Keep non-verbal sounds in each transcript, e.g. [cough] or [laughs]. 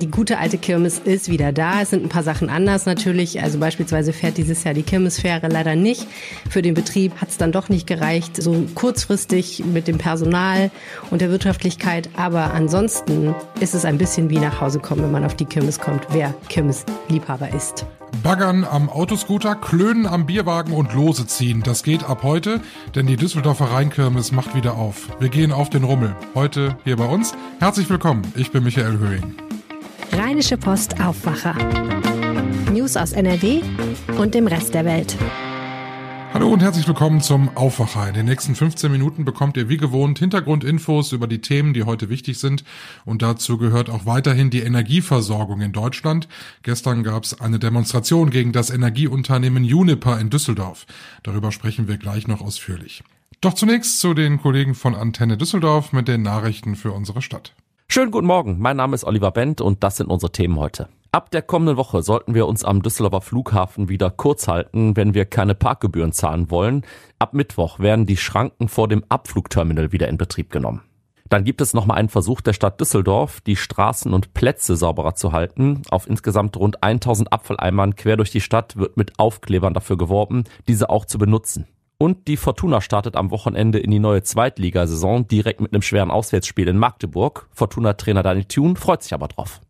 Die gute alte Kirmes ist wieder da. Es sind ein paar Sachen anders natürlich. Also beispielsweise fährt dieses Jahr die Kirmesfähre leider nicht. Für den Betrieb hat es dann doch nicht gereicht, so kurzfristig mit dem Personal und der Wirtschaftlichkeit. Aber ansonsten ist es ein bisschen wie nach Hause kommen, wenn man auf die Kirmes kommt, wer Kirmesliebhaber ist. Baggern am Autoscooter, Klönen am Bierwagen und Lose ziehen. Das geht ab heute, denn die Düsseldorfer Rheinkirmes macht wieder auf. Wir gehen auf den Rummel. Heute hier bei uns. Herzlich willkommen. Ich bin Michael Höhing. Rheinische Post Aufwacher. News aus NRW und dem Rest der Welt. Hallo und herzlich willkommen zum Aufwacher. In den nächsten 15 Minuten bekommt ihr wie gewohnt Hintergrundinfos über die Themen, die heute wichtig sind. Und dazu gehört auch weiterhin die Energieversorgung in Deutschland. Gestern gab es eine Demonstration gegen das Energieunternehmen Uniper in Düsseldorf. Darüber sprechen wir gleich noch ausführlich. Doch zunächst zu den Kollegen von Antenne Düsseldorf mit den Nachrichten für unsere Stadt. Schönen guten Morgen, mein Name ist Oliver Bent und das sind unsere Themen heute. Ab der kommenden Woche sollten wir uns am Düsseldorfer Flughafen wieder kurz halten, wenn wir keine Parkgebühren zahlen wollen. Ab Mittwoch werden die Schranken vor dem Abflugterminal wieder in Betrieb genommen. Dann gibt es nochmal einen Versuch der Stadt Düsseldorf, die Straßen und Plätze sauberer zu halten. Auf insgesamt rund 1000 Abfalleimern quer durch die Stadt wird mit Aufklebern dafür geworben, diese auch zu benutzen. Und die Fortuna startet am Wochenende in die neue Zweitligasaison direkt mit einem schweren Auswärtsspiel in Magdeburg. Fortuna-Trainer Daniel Thune freut sich aber drauf.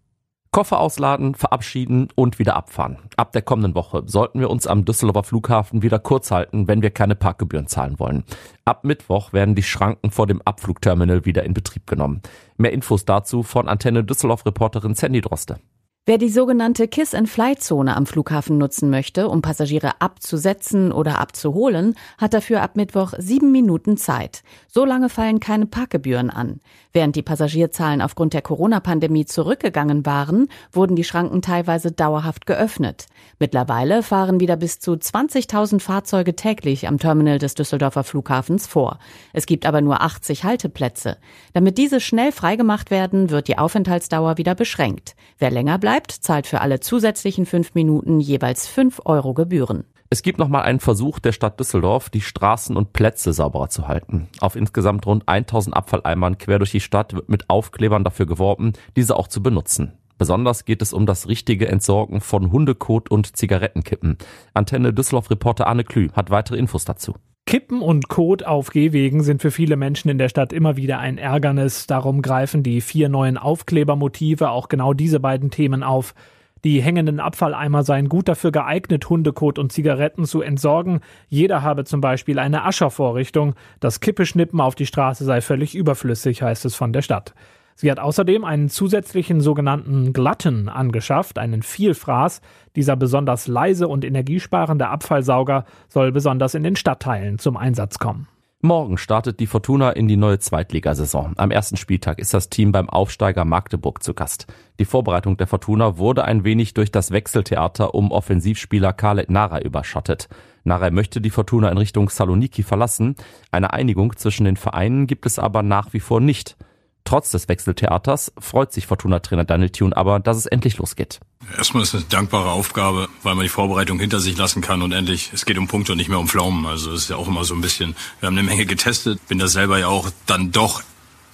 Koffer ausladen, verabschieden und wieder abfahren. Ab der kommenden Woche sollten wir uns am Düsseldorfer Flughafen wieder kurz halten, wenn wir keine Parkgebühren zahlen wollen. Ab Mittwoch werden die Schranken vor dem Abflugterminal wieder in Betrieb genommen. Mehr Infos dazu von Antenne Düsseldorf Reporterin Sandy Droste. Wer die sogenannte Kiss-and-Fly-Zone am Flughafen nutzen möchte, um Passagiere abzusetzen oder abzuholen, hat dafür ab Mittwoch sieben Minuten Zeit. So lange fallen keine Parkgebühren an. Während die Passagierzahlen aufgrund der Corona-Pandemie zurückgegangen waren, wurden die Schranken teilweise dauerhaft geöffnet. Mittlerweile fahren wieder bis zu 20.000 Fahrzeuge täglich am Terminal des Düsseldorfer Flughafens vor. Es gibt aber nur 80 Halteplätze. Damit diese schnell freigemacht werden, wird die Aufenthaltsdauer wieder beschränkt. Wer länger bleibt, bleibt, zahlt für alle zusätzlichen fünf Minuten jeweils fünf Euro Gebühren. Es gibt nochmal einen Versuch der Stadt Düsseldorf, die Straßen und Plätze sauberer zu halten. Auf insgesamt rund 1000 Abfalleimern quer durch die Stadt wird mit Aufklebern dafür geworben, diese auch zu benutzen. Besonders geht es um das richtige Entsorgen von Hundekot und Zigarettenkippen. Antenne Düsseldorf-Reporter Arne Klü hat weitere Infos dazu. Kippen und Kot auf Gehwegen sind für viele Menschen in der Stadt immer wieder ein Ärgernis. Darum greifen die vier neuen Aufklebermotive auch genau diese beiden Themen auf. Die hängenden Abfalleimer seien gut dafür geeignet, Hundekot und Zigaretten zu entsorgen. Jeder habe zum Beispiel eine Aschervorrichtung. Das Kippeschnippen auf die Straße sei völlig überflüssig, heißt es von der Stadt. Sie hat außerdem einen zusätzlichen sogenannten Glatten angeschafft, einen Vielfraß. Dieser besonders leise und energiesparende Abfallsauger soll besonders in den Stadtteilen zum Einsatz kommen. Morgen startet die Fortuna in die neue Zweitligasaison. Am ersten Spieltag ist das Team beim Aufsteiger Magdeburg zu Gast. Die Vorbereitung der Fortuna wurde ein wenig durch das Wechseltheater um Offensivspieler Khaled Nara überschattet. Nara möchte die Fortuna in Richtung Saloniki verlassen. Eine Einigung zwischen den Vereinen gibt es aber nach wie vor nicht. Trotz des Wechseltheaters freut sich Fortuna-Trainer Daniel Thune aber, dass es endlich losgeht. Erstmal ist es eine dankbare Aufgabe, weil man die Vorbereitung hinter sich lassen kann und endlich, es geht um Punkte und nicht mehr um Pflaumen. Also es ist ja auch immer so ein bisschen, wir haben eine Menge getestet, bin da selber ja auch dann doch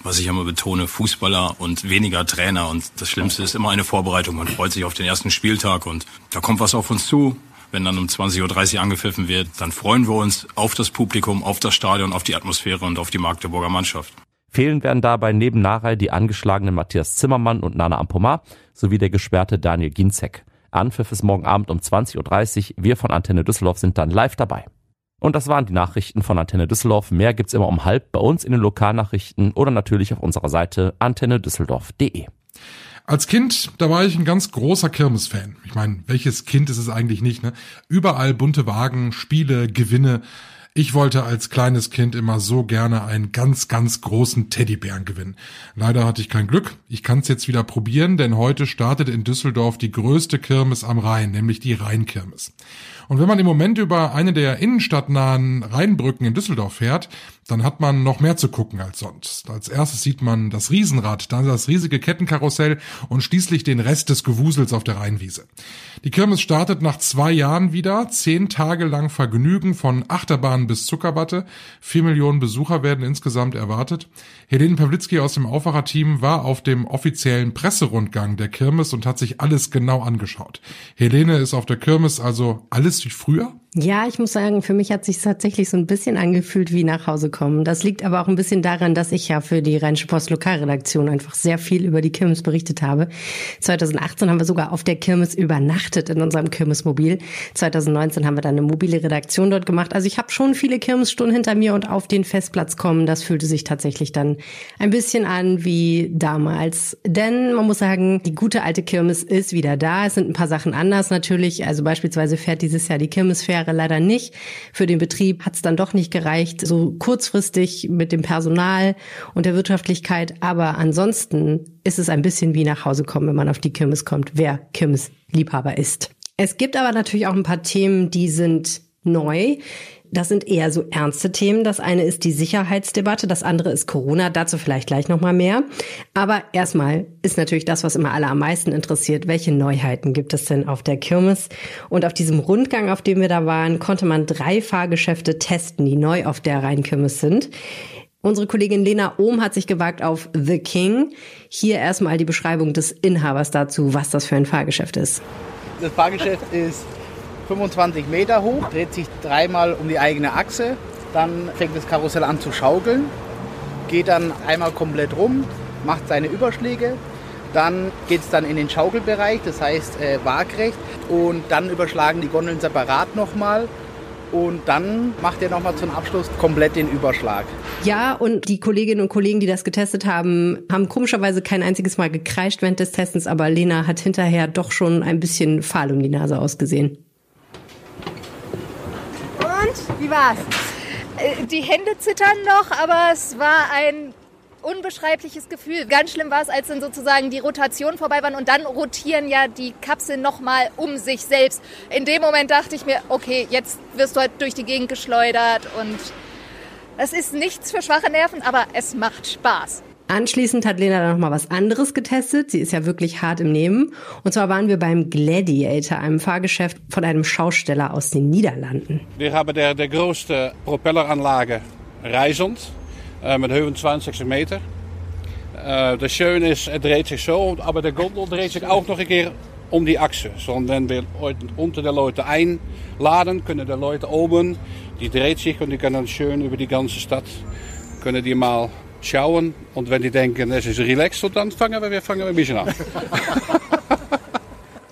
was ich immer betone, Fußballer und weniger Trainer. Und das Schlimmste ist immer eine Vorbereitung. Man freut sich auf den ersten Spieltag und da kommt was auf uns zu. Wenn dann um 20.30 Uhr angepfiffen wird, dann freuen wir uns auf das Publikum, auf das Stadion, auf die Atmosphäre und auf die Magdeburger Mannschaft. Fehlen werden dabei neben Narei die angeschlagenen Matthias Zimmermann und Nana Ampomar sowie der gesperrte Daniel Ginzek. Anpfiff ist morgen Abend um 20.30 Uhr. Wir von Antenne Düsseldorf sind dann live dabei. Und das waren die Nachrichten von Antenne Düsseldorf. Mehr gibt's immer um halb bei uns in den Lokalnachrichten oder natürlich auf unserer Seite antennedüsseldorf.de. Als Kind, da war ich ein ganz großer Kirmesfan. Ich meine, welches Kind ist es eigentlich nicht, ne? Überall bunte Wagen, Spiele, Gewinne. Ich wollte als kleines Kind immer so gerne einen ganz, ganz großen Teddybären gewinnen. Leider hatte ich kein Glück. Ich kann es jetzt wieder probieren, denn heute startet in Düsseldorf die größte Kirmes am Rhein, nämlich die Rheinkirmes. Und wenn man im Moment über eine der innenstadtnahen Rheinbrücken in Düsseldorf fährt, dann hat man noch mehr zu gucken als sonst. Als erstes sieht man das Riesenrad, dann das riesige Kettenkarussell und schließlich den Rest des Gewusels auf der Rheinwiese. Die Kirmes startet nach zwei Jahren wieder, zehn Tage lang Vergnügen von Achterbahn bis Zuckerwatte. Vier Millionen Besucher werden insgesamt erwartet. Helene Pawlitzki aus dem Aufwacherteam war auf dem offiziellen Presserundgang der Kirmes und hat sich alles genau angeschaut. Helene ist auf der Kirmes also alles wie früher? Ja, ich muss sagen, für mich hat sich tatsächlich so ein bisschen angefühlt wie nach Hause kommen. Das liegt aber auch ein bisschen daran, dass ich ja für die Rheinische Post Lokalredaktion einfach sehr viel über die Kirmes berichtet habe. 2018 haben wir sogar auf der Kirmes übernachtet in unserem Kirmesmobil. 2019 haben wir dann eine mobile Redaktion dort gemacht. Also ich habe schon viele Kirmesstunden hinter mir und auf den Festplatz kommen, das fühlte sich tatsächlich dann ein bisschen an wie damals. Denn man muss sagen, die gute alte Kirmes ist wieder da. Es sind ein paar Sachen anders natürlich. Also beispielsweise fährt dieses Jahr die Kirmesfähre Jahre leider nicht. Für den Betrieb hat es dann doch nicht gereicht, so kurzfristig mit dem Personal und der Wirtschaftlichkeit. Aber ansonsten ist es ein bisschen wie nach Hause kommen, wenn man auf die Kirmes kommt, wer Kirmes-Liebhaber ist. Es gibt aber natürlich auch ein paar Themen, die sind neu. Das sind eher so ernste Themen. Das eine ist die Sicherheitsdebatte, das andere ist Corona. Dazu vielleicht gleich noch mal mehr. Aber erstmal ist natürlich das, was immer alle am meisten interessiert. Welche Neuheiten gibt es denn auf der Kirmes? Und auf diesem Rundgang, auf dem wir da waren, konnte man drei Fahrgeschäfte testen, die neu auf der Rheinkirmes sind. Unsere Kollegin Lena Ohm hat sich gewagt auf The King. Hier erstmal die Beschreibung des Inhabers dazu, was das für ein Fahrgeschäft ist. Das Fahrgeschäft ist 25 Meter hoch, dreht sich dreimal um die eigene Achse. Dann fängt das Karussell an zu schaukeln, geht dann einmal komplett rum, macht seine Überschläge. Dann geht es dann in den Schaukelbereich, das heißt äh, waagrecht. Und dann überschlagen die Gondeln separat nochmal. Und dann macht er nochmal zum Abschluss komplett den Überschlag. Ja, und die Kolleginnen und Kollegen, die das getestet haben, haben komischerweise kein einziges Mal gekreischt während des Testens, aber Lena hat hinterher doch schon ein bisschen fahl um die Nase ausgesehen. Wie war's? Äh, die Hände zittern noch, aber es war ein unbeschreibliches Gefühl. Ganz schlimm war es, als dann sozusagen die Rotation vorbei waren und dann rotieren ja die Kapseln nochmal um sich selbst. In dem Moment dachte ich mir, okay, jetzt wirst du halt durch die Gegend geschleudert und es ist nichts für schwache Nerven, aber es macht Spaß. Anschließend hat Lena dann noch mal was anderes getestet. Sie ist ja wirklich hart im Nehmen. Und zwar waren wir beim Gladiator, einem Fahrgeschäft von einem Schausteller aus den Niederlanden. Wir haben der, der größte Propelleranlage Reisend äh, mit 25 Meter. Äh, das Schöne ist, er dreht sich so, aber der Gondel dreht sich auch noch ein keer um die Achse. So, wenn wir unter der Leute einladen, können die Leute oben, die dreht sich und die können dann schön über die ganze Stadt, können die mal schauen. Und wenn die denken, es ist relaxed, dann fangen wir, fangen wir ein bisschen an. [laughs]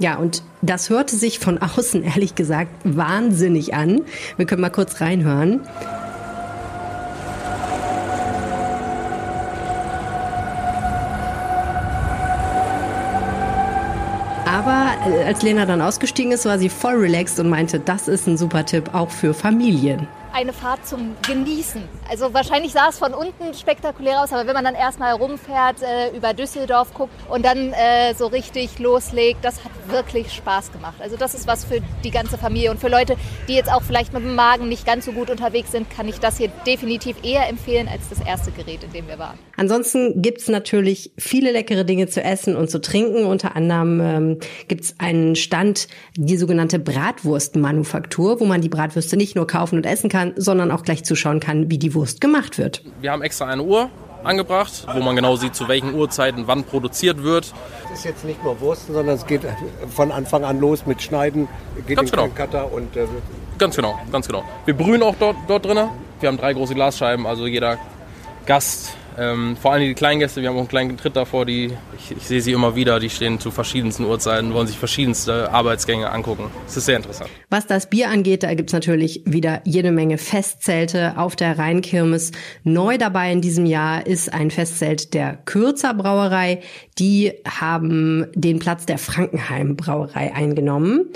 Ja, und das hörte sich von außen, ehrlich gesagt, wahnsinnig an. Wir können mal kurz reinhören. Aber äh, als Lena dann ausgestiegen ist, war sie voll relaxed und meinte, das ist ein super Tipp auch für Familien eine Fahrt zum Genießen. Also wahrscheinlich sah es von unten spektakulär aus, aber wenn man dann erstmal rumfährt, äh, über Düsseldorf guckt und dann äh, so richtig loslegt, das hat wirklich Spaß gemacht. Also das ist was für die ganze Familie und für Leute, die jetzt auch vielleicht mit dem Magen nicht ganz so gut unterwegs sind, kann ich das hier definitiv eher empfehlen als das erste Gerät, in dem wir waren. Ansonsten gibt es natürlich viele leckere Dinge zu essen und zu trinken. Unter anderem ähm, gibt es einen Stand, die sogenannte Bratwurstmanufaktur, wo man die Bratwürste nicht nur kaufen und essen kann, kann, sondern auch gleich zuschauen kann, wie die Wurst gemacht wird. Wir haben extra eine Uhr angebracht, wo man genau sieht, zu welchen Uhrzeiten wann produziert wird. Es ist jetzt nicht nur Wursten, sondern es geht von Anfang an los mit Schneiden, geht ganz in genau. Cutter und äh, ganz genau, ganz genau. Wir brühen auch dort, dort drin. Wir haben drei große Glasscheiben, also jeder Gast ähm, vor allem die kleinen Gäste, wir haben auch einen kleinen Tritt davor, die, ich, ich, sehe sie immer wieder, die stehen zu verschiedensten Uhrzeiten, wollen sich verschiedenste Arbeitsgänge angucken. Es ist sehr interessant. Was das Bier angeht, da gibt's natürlich wieder jede Menge Festzelte auf der Rheinkirmes. Neu dabei in diesem Jahr ist ein Festzelt der Kürzer Brauerei. Die haben den Platz der Frankenheim Brauerei eingenommen.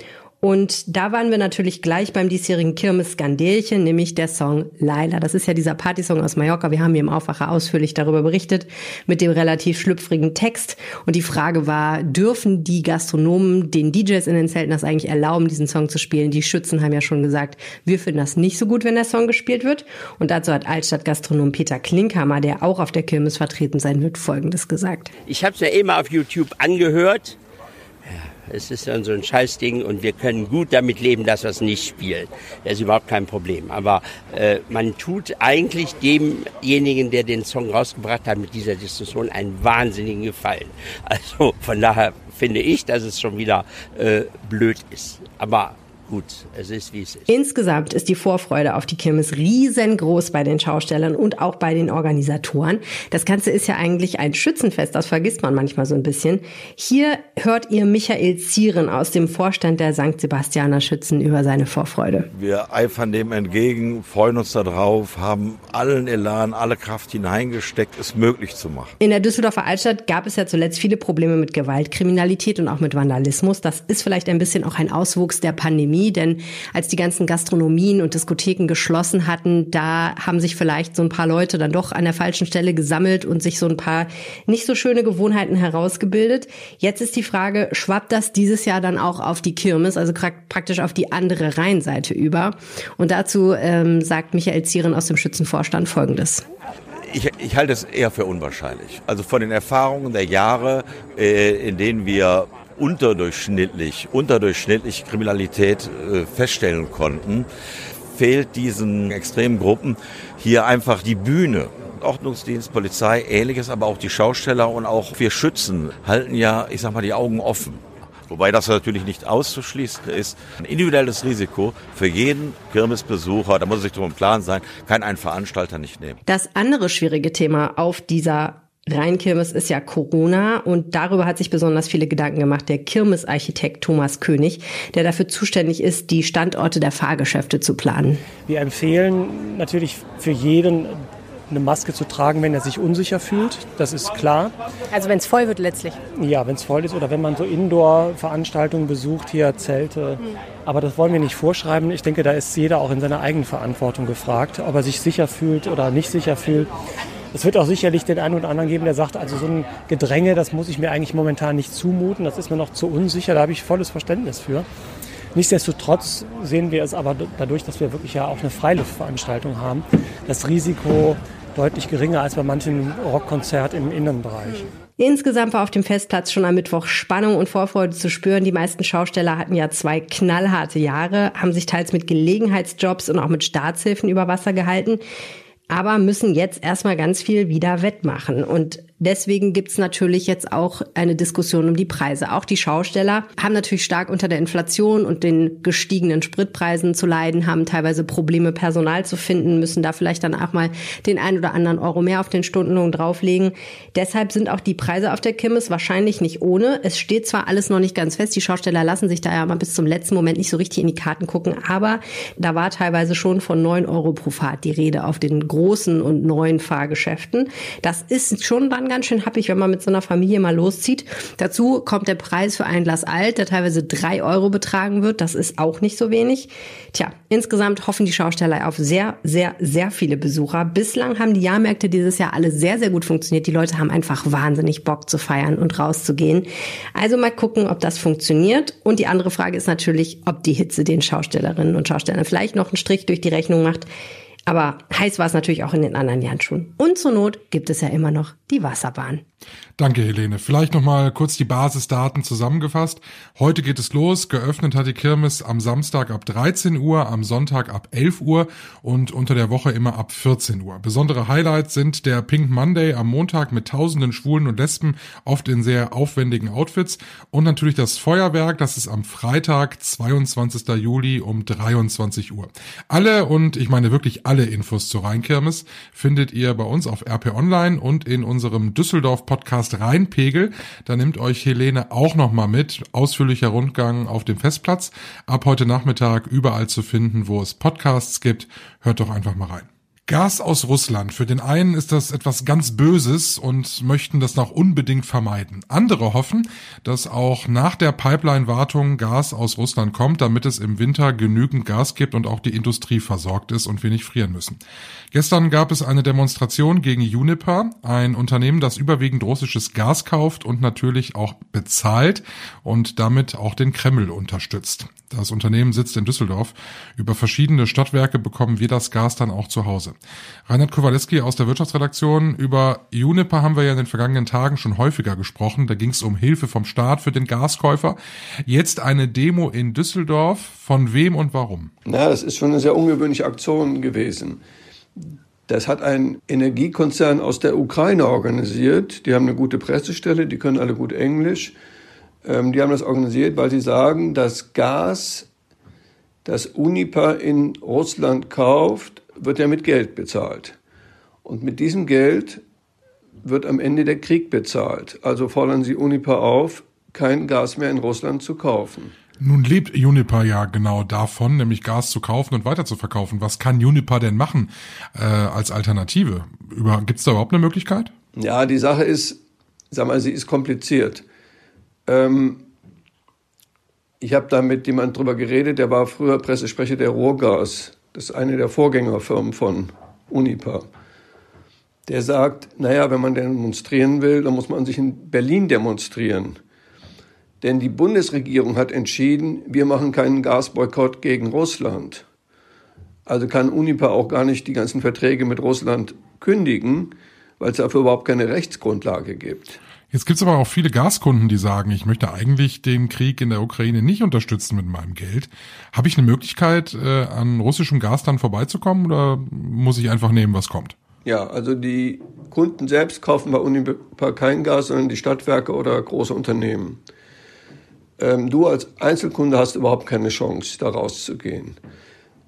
Und da waren wir natürlich gleich beim diesjährigen Kirmes-Skandelchen, nämlich der Song Laila. Das ist ja dieser Partysong aus Mallorca. Wir haben hier im Aufwacher ausführlich darüber berichtet, mit dem relativ schlüpfrigen Text. Und die Frage war, dürfen die Gastronomen den DJs in den Zelten das eigentlich erlauben, diesen Song zu spielen? Die Schützen haben ja schon gesagt, wir finden das nicht so gut, wenn der Song gespielt wird. Und dazu hat Altstadtgastronom Peter Klinkhammer, der auch auf der Kirmes vertreten sein wird, Folgendes gesagt. Ich habe es ja immer auf YouTube angehört Es ist dann so ein Scheißding und wir können gut damit leben, dass wir es nicht spielen. Das ist überhaupt kein Problem. Aber äh, man tut eigentlich demjenigen, der den Song rausgebracht hat, mit dieser Diskussion einen wahnsinnigen Gefallen. Also von daher finde ich, dass es schon wieder äh, blöd ist. Aber gut, es ist wie es ist. Insgesamt ist die Vorfreude auf die Kirmes riesengroß bei den Schaustellern und auch bei den Organisatoren. Das Ganze ist ja eigentlich ein Schützenfest, das vergisst man manchmal so ein bisschen. Hier hört ihr Michael Zieren aus dem Vorstand der St. Sebastianer Schützen über seine Vorfreude. Wir eifern dem entgegen, freuen uns darauf, haben allen Elan, alle Kraft hineingesteckt, es möglich zu machen. In der Düsseldorfer Altstadt gab es ja zuletzt viele Probleme mit Gewaltkriminalität und auch mit Vandalismus. Das ist vielleicht ein bisschen auch ein Auswuchs der Pandemie denn als die ganzen Gastronomien und Diskotheken geschlossen hatten, da haben sich vielleicht so ein paar Leute dann doch an der falschen Stelle gesammelt und sich so ein paar nicht so schöne Gewohnheiten herausgebildet. Jetzt ist die Frage, schwappt das dieses Jahr dann auch auf die Kirmes, also praktisch auf die andere Rheinseite über? Und dazu ähm, sagt Michael Zieren aus dem Schützenvorstand Folgendes. Ich, ich, halte es eher für unwahrscheinlich. Also von den Erfahrungen der Jahre, äh, in denen wir unterdurchschnittlich, unterdurchschnittlich Kriminalität äh, feststellen konnten, fehlt diesen extremen Gruppen hier einfach die Bühne. Ordnungsdienst, Polizei, ähnliches, aber auch die Schausteller und auch wir Schützen halten ja, ich sag mal, die Augen offen. Wobei das natürlich nicht auszuschließen ist. Ein individuelles Risiko für jeden Kirmesbesucher, da muss sich darüber im Klaren sein, kann ein Veranstalter nicht nehmen. Das andere schwierige Thema auf dieser Rheinkirmes ist ja Corona und darüber hat sich besonders viele Gedanken gemacht der Kirmesarchitekt Thomas König, der dafür zuständig ist, die Standorte der Fahrgeschäfte zu planen. Wir empfehlen natürlich für jeden eine Maske zu tragen, wenn er sich unsicher fühlt. Das ist klar. Also wenn es voll wird letztlich. Ja, wenn es voll ist oder wenn man so Indoor-Veranstaltungen besucht, hier Zelte. Mhm. Aber das wollen wir nicht vorschreiben. Ich denke, da ist jeder auch in seiner eigenen Verantwortung gefragt, ob er sich sicher fühlt oder nicht sicher fühlt. Es wird auch sicherlich den einen oder anderen geben, der sagt, also so ein Gedränge, das muss ich mir eigentlich momentan nicht zumuten, das ist mir noch zu unsicher, da habe ich volles Verständnis für. Nichtsdestotrotz sehen wir es aber dadurch, dass wir wirklich ja auch eine Freiluftveranstaltung haben, das Risiko deutlich geringer als bei manchen Rockkonzert im Innenbereich. Insgesamt war auf dem Festplatz schon am Mittwoch Spannung und Vorfreude zu spüren. Die meisten Schausteller hatten ja zwei knallharte Jahre, haben sich teils mit Gelegenheitsjobs und auch mit Staatshilfen über Wasser gehalten aber müssen jetzt erstmal ganz viel wieder wettmachen. Und deswegen gibt's natürlich jetzt auch eine Diskussion um die Preise. Auch die Schausteller haben natürlich stark unter der Inflation und den gestiegenen Spritpreisen zu leiden, haben teilweise Probleme, Personal zu finden, müssen da vielleicht dann auch mal den ein oder anderen Euro mehr auf den Stundenlohn drauflegen. Deshalb sind auch die Preise auf der Kimmes wahrscheinlich nicht ohne. Es steht zwar alles noch nicht ganz fest, die Schausteller lassen sich da ja mal bis zum letzten Moment nicht so richtig in die Karten gucken, aber da war teilweise schon von neun Euro pro Fahrt die Rede auf den großen und neuen Fahrgeschäften. Das ist schon dann ganz schön happig, wenn man mit so einer Familie mal loszieht. Dazu kommt der Preis für ein Glas Alt, der teilweise drei Euro betragen wird. Das ist auch nicht so wenig. Tja, insgesamt hoffen die Schausteller auf sehr, sehr, sehr viele Besucher. Bislang haben die Jahrmärkte dieses Jahr alle sehr, sehr gut funktioniert. Die Leute haben einfach wahnsinnig Bock zu feiern und rauszugehen. Also mal gucken, ob das funktioniert. Und die andere Frage ist natürlich, ob die Hitze den Schaustellerinnen und Schaustellern vielleicht noch einen Strich durch die Rechnung macht. Aber heiß war es natürlich auch in den anderen Jahren schon. Und zur Not gibt es ja immer noch die Wasserbahn. Danke, Helene. Vielleicht nochmal kurz die Basisdaten zusammengefasst. Heute geht es los. Geöffnet hat die Kirmes am Samstag ab 13 Uhr, am Sonntag ab 11 Uhr und unter der Woche immer ab 14 Uhr. Besondere Highlights sind der Pink Monday am Montag mit tausenden Schwulen und Lesben, oft in sehr aufwendigen Outfits und natürlich das Feuerwerk, das ist am Freitag, 22. Juli um 23 Uhr. Alle und ich meine wirklich alle Infos zur Rheinkirmes findet ihr bei uns auf RP Online und in unserem Düsseldorf Podcast Rheinpegel. Da nimmt euch Helene auch nochmal mit. Ausführlicher Rundgang auf dem Festplatz. Ab heute Nachmittag überall zu finden, wo es Podcasts gibt. Hört doch einfach mal rein. Gas aus Russland. Für den einen ist das etwas ganz Böses und möchten das noch unbedingt vermeiden. Andere hoffen, dass auch nach der Pipeline-Wartung Gas aus Russland kommt, damit es im Winter genügend Gas gibt und auch die Industrie versorgt ist und wir nicht frieren müssen. Gestern gab es eine Demonstration gegen Uniper, ein Unternehmen, das überwiegend russisches Gas kauft und natürlich auch bezahlt und damit auch den Kreml unterstützt. Das Unternehmen sitzt in Düsseldorf. Über verschiedene Stadtwerke bekommen wir das Gas dann auch zu Hause. Reinhard Kowaleski aus der Wirtschaftsredaktion. Über Juniper haben wir ja in den vergangenen Tagen schon häufiger gesprochen. Da ging es um Hilfe vom Staat für den Gaskäufer. Jetzt eine Demo in Düsseldorf. Von wem und warum? Na, das ist schon eine sehr ungewöhnliche Aktion gewesen. Das hat ein Energiekonzern aus der Ukraine organisiert. Die haben eine gute Pressestelle, die können alle gut Englisch. Ähm, die haben das organisiert, weil sie sagen, das Gas, das Uniper in Russland kauft, wird ja mit Geld bezahlt. Und mit diesem Geld wird am Ende der Krieg bezahlt. Also fordern sie Uniper auf, kein Gas mehr in Russland zu kaufen. Nun lebt Uniper ja genau davon, nämlich Gas zu kaufen und weiter zu verkaufen. Was kann Uniper denn machen äh, als Alternative? Gibt es da überhaupt eine Möglichkeit? Ja, die Sache ist, sag mal, sie ist kompliziert. Ähm, ich habe da mit jemand drüber geredet, der war früher Pressesprecher der Ruhrgas. Das ist eine der Vorgängerfirmen von Uniper. Der sagt, naja, wenn man demonstrieren will, dann muss man sich in Berlin demonstrieren. Denn die Bundesregierung hat entschieden, wir machen keinen Gasboykott gegen Russland. Also kann Uniper auch gar nicht die ganzen Verträge mit Russland kündigen, weil es dafür überhaupt keine Rechtsgrundlage gibt. Jetzt gibt es aber auch viele Gaskunden, die sagen, ich möchte eigentlich den Krieg in der Ukraine nicht unterstützen mit meinem Geld. Habe ich eine Möglichkeit, äh, an russischem Gas dann vorbeizukommen oder muss ich einfach nehmen, was kommt? Ja, also die Kunden selbst kaufen bei Uniper kein Gas, sondern die Stadtwerke oder große Unternehmen. Ähm, du als Einzelkunde hast überhaupt keine Chance, da rauszugehen.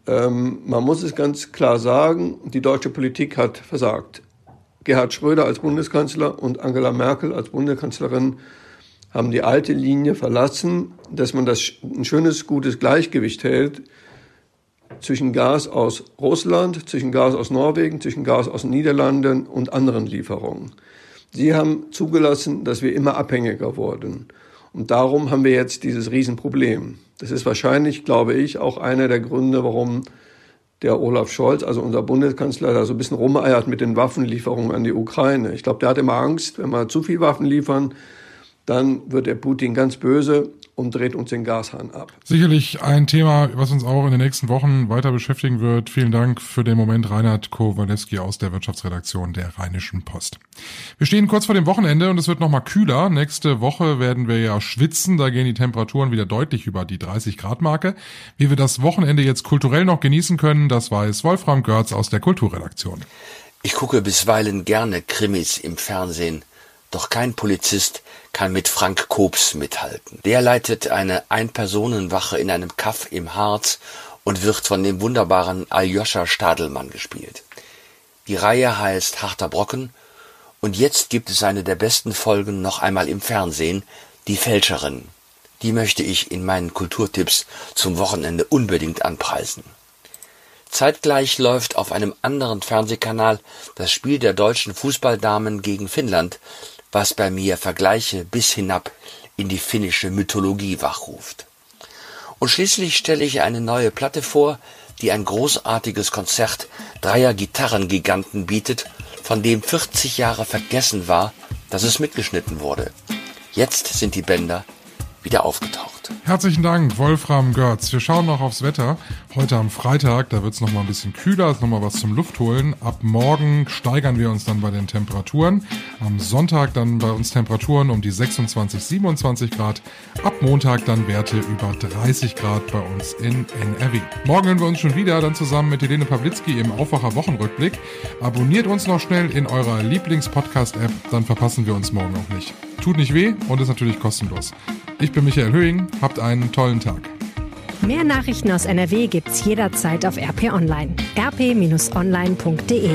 Ähm, man muss es ganz klar sagen, die deutsche Politik hat versagt. Gerhard Schröder als Bundeskanzler und Angela Merkel als Bundeskanzlerin haben die alte Linie verlassen, dass man das ein schönes, gutes Gleichgewicht hält zwischen Gas aus Russland, zwischen Gas aus Norwegen, zwischen Gas aus den Niederlanden und anderen Lieferungen. Sie haben zugelassen, dass wir immer abhängiger wurden. Und darum haben wir jetzt dieses Riesenproblem. Das ist wahrscheinlich, glaube ich, auch einer der Gründe, warum der Olaf Scholz, also unser Bundeskanzler, da so ein bisschen rumeiert mit den Waffenlieferungen an die Ukraine. Ich glaube, der hat immer Angst, wenn wir zu viel Waffen liefern, dann wird der Putin ganz böse und dreht uns den Gashahn ab. Sicherlich ein Thema, was uns auch in den nächsten Wochen weiter beschäftigen wird. Vielen Dank für den Moment, Reinhard Kowalewski aus der Wirtschaftsredaktion der Rheinischen Post. Wir stehen kurz vor dem Wochenende und es wird nochmal kühler. Nächste Woche werden wir ja schwitzen. Da gehen die Temperaturen wieder deutlich über die 30 Grad Marke. Wie wir das Wochenende jetzt kulturell noch genießen können, das weiß Wolfram Görz aus der Kulturredaktion. Ich gucke bisweilen gerne Krimis im Fernsehen. Doch kein Polizist kann mit Frank Kobs mithalten. Der leitet eine Ein-Personen-Wache in einem Kaff im Harz und wird von dem wunderbaren Aljoscha Stadelmann gespielt. Die Reihe heißt Harter Brocken und jetzt gibt es eine der besten Folgen noch einmal im Fernsehen, Die Fälscherin. Die möchte ich in meinen Kulturtipps zum Wochenende unbedingt anpreisen. Zeitgleich läuft auf einem anderen Fernsehkanal das Spiel der deutschen Fußballdamen gegen Finnland was bei mir Vergleiche bis hinab in die finnische Mythologie wachruft. Und schließlich stelle ich eine neue Platte vor, die ein großartiges Konzert dreier Gitarrengiganten bietet, von dem 40 Jahre vergessen war, dass es mitgeschnitten wurde. Jetzt sind die Bänder wieder aufgetaucht. Herzlichen Dank, Wolfram Görz. Wir schauen noch aufs Wetter. Heute am Freitag, da wird es nochmal ein bisschen kühler, ist nochmal was zum Luftholen. Ab morgen steigern wir uns dann bei den Temperaturen. Am Sonntag dann bei uns Temperaturen um die 26, 27 Grad. Ab Montag dann Werte über 30 Grad bei uns in NRW. Morgen hören wir uns schon wieder, dann zusammen mit Helene Pawlitzki im Aufwacher Wochenrückblick. Abonniert uns noch schnell in eurer Lieblings-Podcast-App, dann verpassen wir uns morgen auch nicht. Tut nicht weh und ist natürlich kostenlos. Ich bin Michael Höhing, habt einen tollen Tag. Mehr Nachrichten aus NRW gibt's jederzeit auf RP Online. rp-online.de